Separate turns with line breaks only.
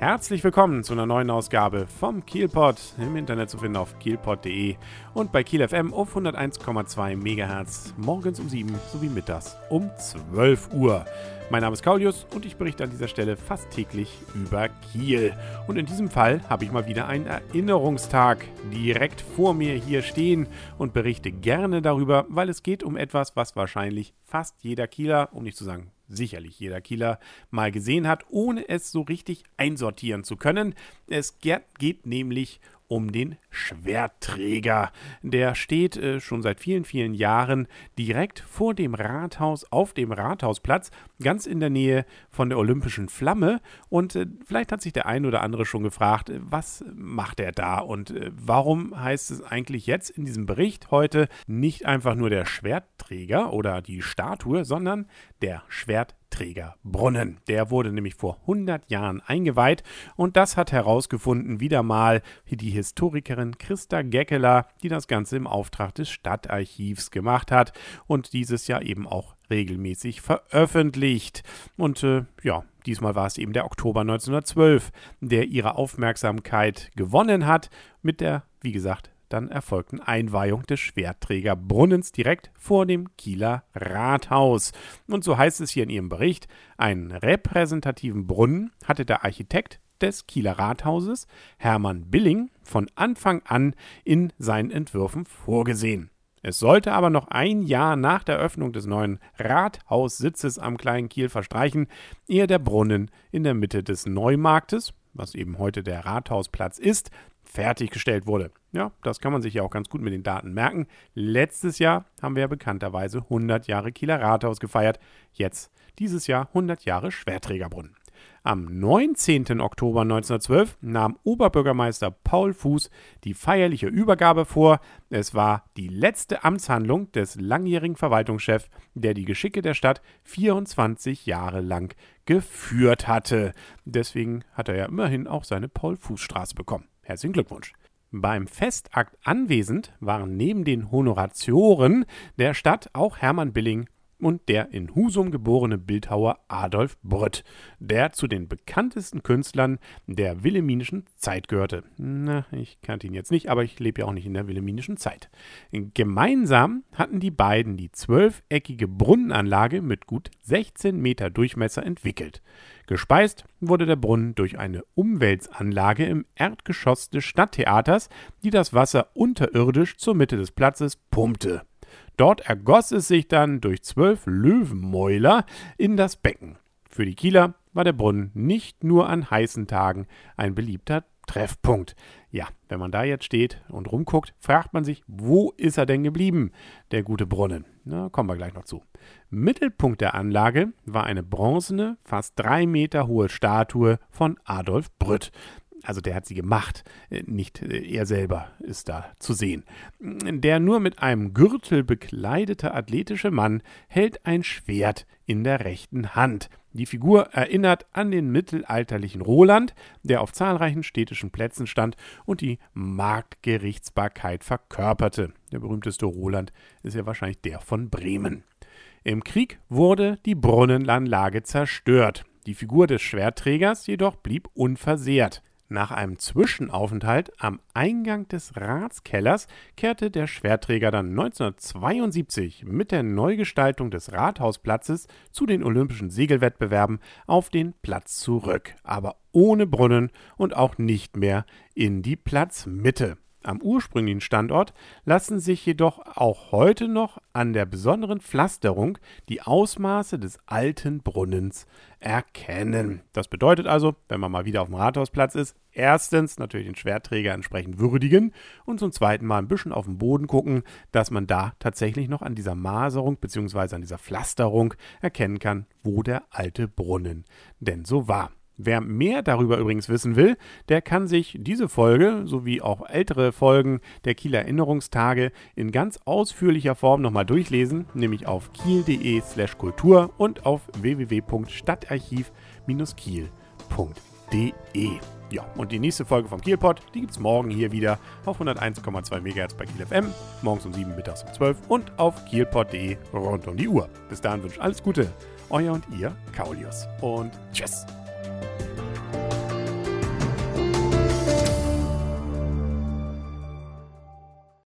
Herzlich willkommen zu einer neuen Ausgabe vom Kielpot. Im Internet zu finden auf kielpot.de und bei Kiel FM auf 101,2 MHz morgens um 7 sowie mittags um 12 Uhr. Mein Name ist Kaulius und ich berichte an dieser Stelle fast täglich über Kiel. Und in diesem Fall habe ich mal wieder einen Erinnerungstag direkt vor mir hier stehen und berichte gerne darüber, weil es geht um etwas, was wahrscheinlich fast jeder Kieler, um nicht zu sagen sicherlich jeder Kieler mal gesehen hat, ohne es so richtig einsortieren zu können. Es geht nämlich um den Schwertträger. Der steht äh, schon seit vielen, vielen Jahren direkt vor dem Rathaus auf dem Rathausplatz, ganz in der Nähe von der Olympischen Flamme. Und äh, vielleicht hat sich der ein oder andere schon gefragt, äh, was macht er da und äh, warum heißt es eigentlich jetzt in diesem Bericht heute nicht einfach nur der Schwertträger oder die Statue, sondern der Schwertträger. Trägerbrunnen. Der wurde nämlich vor 100 Jahren eingeweiht und das hat herausgefunden wieder mal die Historikerin Christa Geckeler, die das Ganze im Auftrag des Stadtarchivs gemacht hat und dieses Jahr eben auch regelmäßig veröffentlicht. Und äh, ja, diesmal war es eben der Oktober 1912, der ihre Aufmerksamkeit gewonnen hat mit der, wie gesagt, dann erfolgten Einweihung des Schwertträgerbrunnens direkt vor dem Kieler Rathaus. Und so heißt es hier in ihrem Bericht, einen repräsentativen Brunnen hatte der Architekt des Kieler Rathauses, Hermann Billing, von Anfang an in seinen Entwürfen vorgesehen. Es sollte aber noch ein Jahr nach der Öffnung des neuen Rathaussitzes am Kleinen Kiel verstreichen, ehe der Brunnen in der Mitte des Neumarktes, was eben heute der Rathausplatz ist, fertiggestellt wurde. Ja, das kann man sich ja auch ganz gut mit den Daten merken. Letztes Jahr haben wir ja bekannterweise 100 Jahre Kieler Rathaus gefeiert. Jetzt dieses Jahr 100 Jahre Schwerträgerbrunnen. Am 19. Oktober 1912 nahm Oberbürgermeister Paul Fuß die feierliche Übergabe vor. Es war die letzte Amtshandlung des langjährigen Verwaltungschefs, der die Geschicke der Stadt 24 Jahre lang geführt hatte. Deswegen hat er ja immerhin auch seine Paul-Fuß-Straße bekommen. Herzlichen Glückwunsch. Beim Festakt anwesend waren neben den Honoratioren der Stadt auch Hermann Billing und der in Husum geborene Bildhauer Adolf Brött, der zu den bekanntesten Künstlern der wilhelminischen Zeit gehörte. Na, ich kannte ihn jetzt nicht, aber ich lebe ja auch nicht in der wilhelminischen Zeit. Gemeinsam hatten die beiden die zwölfeckige Brunnenanlage mit gut 16 Meter Durchmesser entwickelt. Gespeist wurde der Brunnen durch eine Umwälzanlage im Erdgeschoss des Stadttheaters, die das Wasser unterirdisch zur Mitte des Platzes pumpte. Dort ergoss es sich dann durch zwölf Löwenmäuler in das Becken. Für die Kieler war der Brunnen nicht nur an heißen Tagen ein beliebter Treffpunkt. Ja, wenn man da jetzt steht und rumguckt, fragt man sich, wo ist er denn geblieben, der gute Brunnen? Na, kommen wir gleich noch zu. Mittelpunkt der Anlage war eine bronzene, fast drei Meter hohe Statue von Adolf Brütt also der hat sie gemacht, äh, nicht äh, er selber ist da zu sehen. Der nur mit einem Gürtel bekleidete athletische Mann hält ein Schwert in der rechten Hand. Die Figur erinnert an den mittelalterlichen Roland, der auf zahlreichen städtischen Plätzen stand und die Marktgerichtsbarkeit verkörperte. Der berühmteste Roland ist ja wahrscheinlich der von Bremen. Im Krieg wurde die Brunnenanlage zerstört. Die Figur des Schwertträgers jedoch blieb unversehrt. Nach einem Zwischenaufenthalt am Eingang des Ratskellers kehrte der Schwertträger dann 1972 mit der Neugestaltung des Rathausplatzes zu den Olympischen Segelwettbewerben auf den Platz zurück, aber ohne Brunnen und auch nicht mehr in die Platzmitte. Am ursprünglichen Standort lassen sich jedoch auch heute noch an der besonderen Pflasterung die Ausmaße des alten Brunnens erkennen. Das bedeutet also, wenn man mal wieder auf dem Rathausplatz ist, erstens natürlich den Schwertträger entsprechend würdigen und zum zweiten Mal ein bisschen auf den Boden gucken, dass man da tatsächlich noch an dieser Maserung bzw. an dieser Pflasterung erkennen kann, wo der alte Brunnen denn so war. Wer mehr darüber übrigens wissen will, der kann sich diese Folge sowie auch ältere Folgen der Kieler Erinnerungstage in ganz ausführlicher Form nochmal durchlesen, nämlich auf kiel.de/slash kultur und auf www.stadtarchiv-kiel.de. Ja, und die nächste Folge vom Kielpot, die gibt es morgen hier wieder auf 101,2 MHz bei Kiel FM, morgens um 7, mittags um 12 und auf kielpot.de rund um die Uhr. Bis dahin wünsche alles Gute, euer und ihr, Kaulius. Und tschüss.